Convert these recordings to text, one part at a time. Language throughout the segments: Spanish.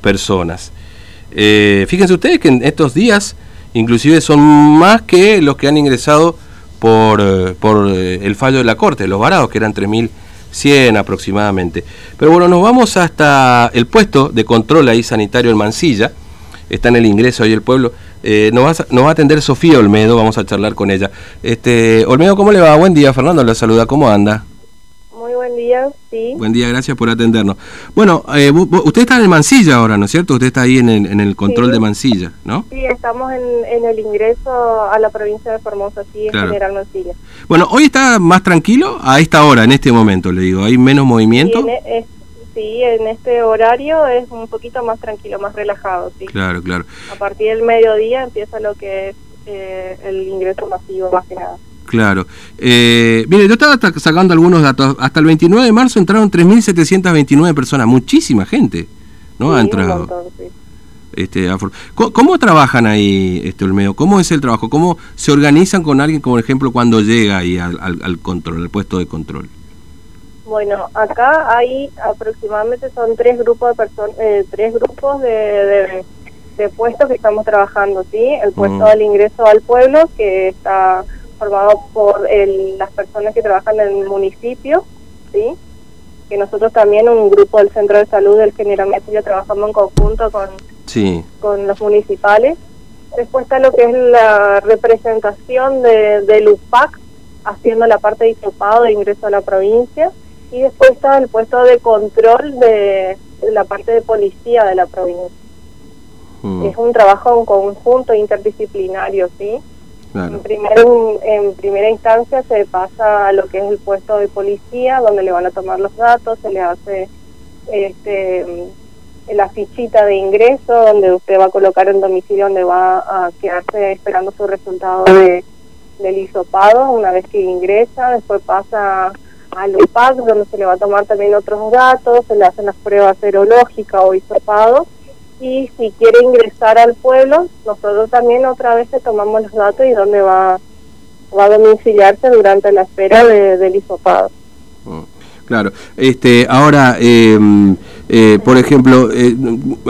personas. Eh, fíjense ustedes que en estos días inclusive son más que los que han ingresado por, eh, por eh, el fallo de la Corte, los varados, que eran 3.100 aproximadamente. Pero bueno, nos vamos hasta el puesto de control ahí sanitario en Mansilla, está en el ingreso ahí el pueblo. nos, va, nos va a atender Sofía Olmedo, vamos a charlar con ella. Este, Olmedo, ¿cómo le va? Buen día, Fernando, la saluda, ¿cómo anda? Buen día, sí. Buen día, gracias por atendernos. Bueno, eh, usted está en Mansilla ahora, ¿no es cierto? Usted está ahí en el, en el control de Mansilla, ¿no? Sí, estamos en, el ingreso a la provincia de Formosa, sí, en General Mansilla. Bueno, ¿hoy está más tranquilo a esta hora, en este momento, le digo? ¿Hay menos movimiento? Sí, en, este horario es un poquito más tranquilo, más relajado, sí. Claro, claro. A partir del mediodía empieza lo que es eh, el ingreso masivo, más que nada. Claro. Eh, mire, yo estaba sacando algunos datos. Hasta el 29 de marzo entraron 3.729 personas. Muchísima gente, ¿no? ha entrado. Este, ¿Cómo, trabajan ahí, este Olmedo? ¿Cómo es el trabajo? ¿Cómo se organizan con alguien, por ejemplo, cuando llega ahí al, control, al puesto de control? Bueno, acá hay aproximadamente son tres grupos de personas, eh, tres grupos de, de, puestos que estamos trabajando, ¿sí? El puesto mm. del ingreso al pueblo que está formado por las personas que trabajan en el municipio, ¿sí? que nosotros también, un grupo del Centro de Salud del Generalmente ya trabajamos en conjunto con, con los municipales. Después está lo que es la representación de, del UPAC, haciendo la parte de hisopado de ingreso a la provincia. Y después está el puesto de control de, la parte de policía de la provincia. Mm. Es un trabajo en conjunto interdisciplinario, ¿sí? En, en primera instancia se pasa a lo que es el puesto de policía, donde le van a tomar los datos, se le hace este la fichita de ingreso, donde usted va a colocar el domicilio donde va a quedarse esperando su resultado de, del hisopado. Una vez que ingresa, después pasa al UPAC, donde se le va a tomar también otros datos, se le hacen las pruebas serológicas o hisopado y si quiere ingresar al pueblo, nosotros también otra vez le tomamos los datos y dónde va, va a domiciliarse durante la espera de, del hisopado. Mm, claro, este, ahora, em, eh, por ejemplo, eh,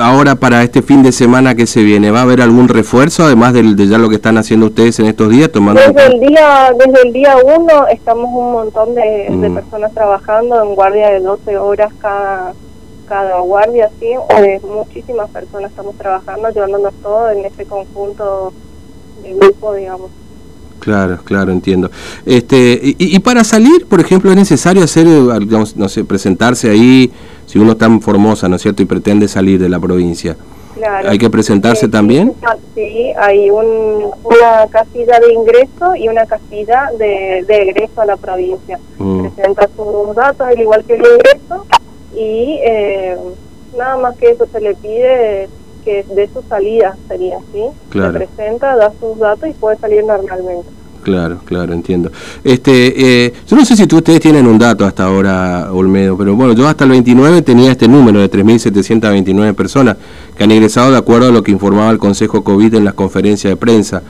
ahora para este fin de semana que se viene, ¿va a haber algún refuerzo además de, ya lo que están haciendo ustedes en estos días? tomando Desde el día desde el día uno estamos un montón de, de mm. personas trabajando en guardia de 12 horas cada cada guardia, sí, eh, muchísimas personas estamos trabajando, llevándonos todo en este conjunto de grupo, digamos. Claro, claro, entiendo. Este, y, para salir, por ejemplo, es necesario hacer, digamos, no sé, presentarse ahí, si uno está en Formosa, ¿no es cierto?, y pretende salir de la provincia. Claro. ¿Hay que presentarse también? Sí, hay un, una casilla de ingreso y una casilla de, de egreso a la provincia. Mm. Presenta sus datos, al igual que el ingreso, y eh, nada más que eso se le pide que de su salida sería, ¿sí? Se presenta, da sus datos y puede salir normalmente. Claro, claro, entiendo. Este, eh, yo no sé si ustedes tienen un dato hasta ahora, Olmedo, pero bueno, yo hasta el 29 tenía este número de 3.729 personas que han ingresado de acuerdo a lo que informaba el Consejo COVID en las conferencias de prensa.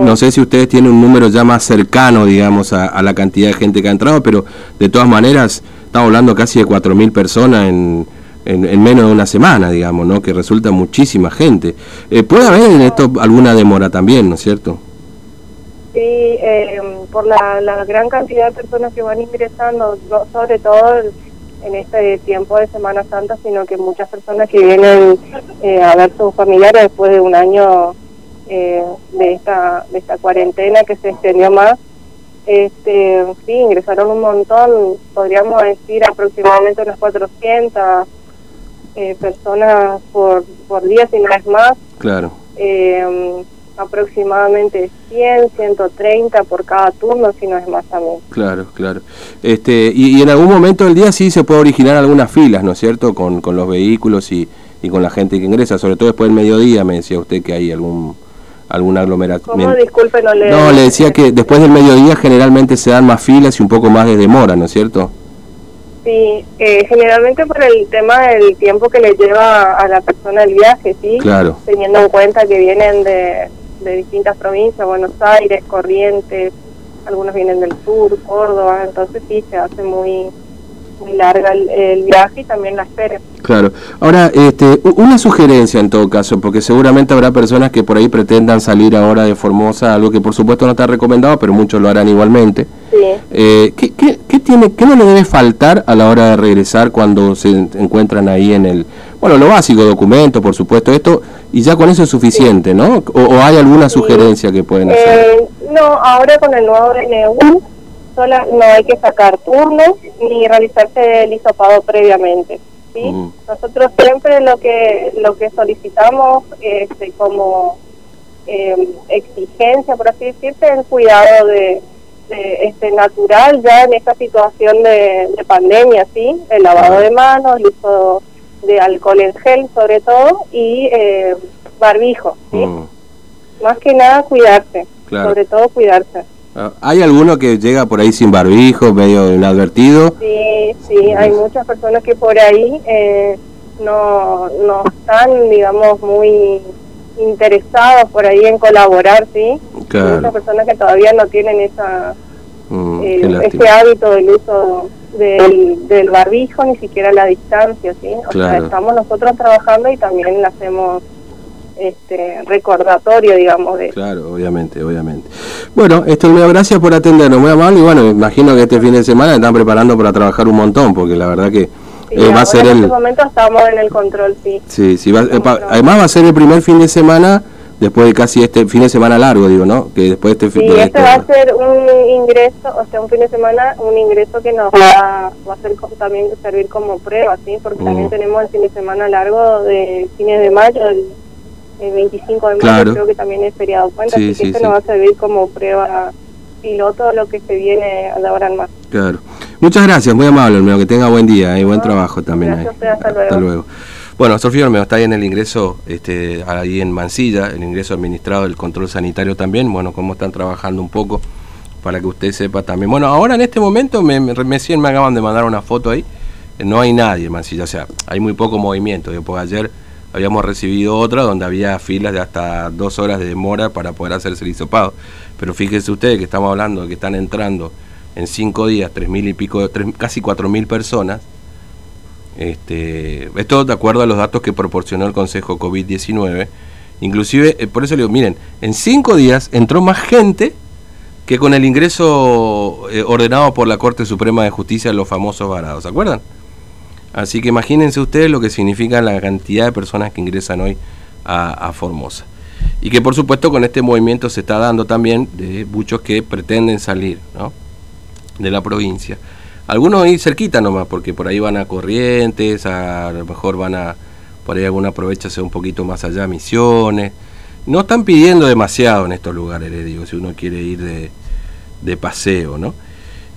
No sé si ustedes tienen un número ya más cercano, digamos, a, la cantidad de gente que ha entrado, pero de todas maneras estamos hablando casi de 4.000 personas en, en, menos de una semana, digamos, ¿no? Que resulta muchísima gente. Eh, ¿Puede haber en esto alguna demora también, ¿no es cierto? Sí, eh, por la, gran cantidad de personas que van ingresando, sobre todo en este tiempo de Semana Santa, sino que muchas personas que vienen eh, a ver sus familiares después de un año de esta de esta cuarentena que se extendió más este, sí, ingresaron un montón, podríamos decir aproximadamente unas 400 eh, personas por, por día, si no es más. Claro. Eh, aproximadamente 100, 130 por cada turno, si no es más también. Claro, claro. Este, y, en algún momento del día sí se puede originar algunas filas, ¿no es cierto?, con, con los vehículos y, y con la gente que ingresa, sobre todo después del mediodía, me decía usted que hay algún alguna aglomeración. ¿Cómo? Disculpe, no le... No, le decía que después del mediodía generalmente se dan más filas y un poco más de demora, ¿no es cierto? Sí, eh, generalmente por el tema del tiempo que le lleva a la persona el viaje, ¿sí? Claro. Teniendo en cuenta que vienen de, de distintas provincias, Buenos Aires, Corrientes, algunos vienen del sur, Córdoba, entonces sí, se hace muy muy larga el, viaje y también la espera. Claro. Ahora, este, una sugerencia en todo caso, porque seguramente habrá personas que por ahí pretendan salir ahora de Formosa, algo que por supuesto no está recomendado, pero muchos lo harán igualmente. Sí. Eh, ¿qué, qué, tiene, ¿Qué no le debe faltar a la hora de regresar cuando se encuentran ahí en el... Bueno, lo básico, documentos, por supuesto, esto, y ya con eso es suficiente, ¿no? O, hay alguna sugerencia que pueden hacer? Eh, no, ahora con el nuevo DNU no hay que sacar turnos ni realizarse el hisopado previamente. ¿sí? Nosotros siempre lo que lo que solicitamos este, como em, exigencia, por así decirte, el cuidado de, este natural ya en esta situación de, pandemia, ¿sí? El lavado de manos, el uso de alcohol en gel sobre todo y eh, barbijo, ¿sí? Más que nada cuidarse, sobre todo cuidarse. Ah, ¿Hay alguno que llega por ahí sin barbijo, medio inadvertido? Sí, sí, hay muchas personas que por ahí eh, no, no están, digamos, muy interesados por ahí en colaborar, ¿sí? Claro. Muchas personas que todavía no tienen esa mm, eh, ese hábito del uso del, del barbijo, ni siquiera la distancia, ¿sí? O sea, estamos nosotros trabajando y también le hacemos este, recordatorio, digamos. De... Claro, obviamente, obviamente. Bueno, esto me gracias por atendernos, muy amable. Y bueno, imagino que este fin de semana están preparando para trabajar un montón, porque la verdad que eh, va a ser en este momento estamos en el control, sí. Sí, sí eh, además va a ser el primer fin de semana después de casi este fin de semana largo, digo, ¿no? Que después de este fin sí, este va a ser un ingreso, o sea, un fin de semana, un ingreso que nos va, va a ser también servir como prueba, ¿sí? Porque también mm. tenemos el fin de semana largo de fines de mayo, el 25 de mayo creo que también es feriado cuenta, así que esto nos va a servir como prueba piloto lo que se viene a la más. Claro. Muchas gracias, muy amable, Olmedo, que tenga buen día y buen trabajo también. Gracias, hasta, luego. Bueno, Sofía Olmedo está ahí en el ingreso, este, ahí en Mansilla, el ingreso administrado del control sanitario también, bueno, cómo están trabajando un poco para que usted sepa también. Bueno, ahora en este momento me, me, me acaban de mandar una foto ahí, no hay nadie en Mansilla, o sea, hay muy poco movimiento, después ayer habíamos recibido otra donde había filas de hasta dos horas de demora para poder hacerse el hisopado. Pero fíjense ustedes que estamos hablando de que están entrando en cinco días tres mil y pico, casi cuatro mil personas. Este, esto de acuerdo a los datos que proporcionó el Consejo COVID-19. Inclusive, eh, por eso le digo, miren, en cinco días entró más gente que con el ingreso eh, ordenado por la Corte Suprema de Justicia los famosos varados. ¿Se acuerdan? Así que imagínense ustedes lo que significa la cantidad de personas que ingresan hoy a, Formosa. Y que por supuesto con este movimiento se está dando también de muchos que pretenden salir de la provincia. Algunos ahí cerquita nomás, porque por ahí van a Corrientes, a, lo mejor van a, por ahí alguna aprovecha un poquito más allá, Misiones. No están pidiendo demasiado en estos lugares, les digo, si uno quiere ir de, de paseo, ¿no?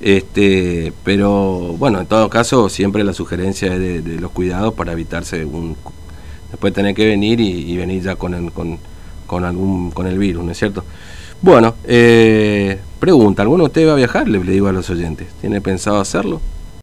Este, pero bueno, en todo caso, siempre la sugerencia es de, los cuidados para evitarse un, después tener que venir y, venir ya con el, con, algún, con el virus, ¿no es cierto? Bueno, eh, pregunta, ¿alguno de ustedes va a viajar? Le, le digo a los oyentes, ¿tiene pensado hacerlo?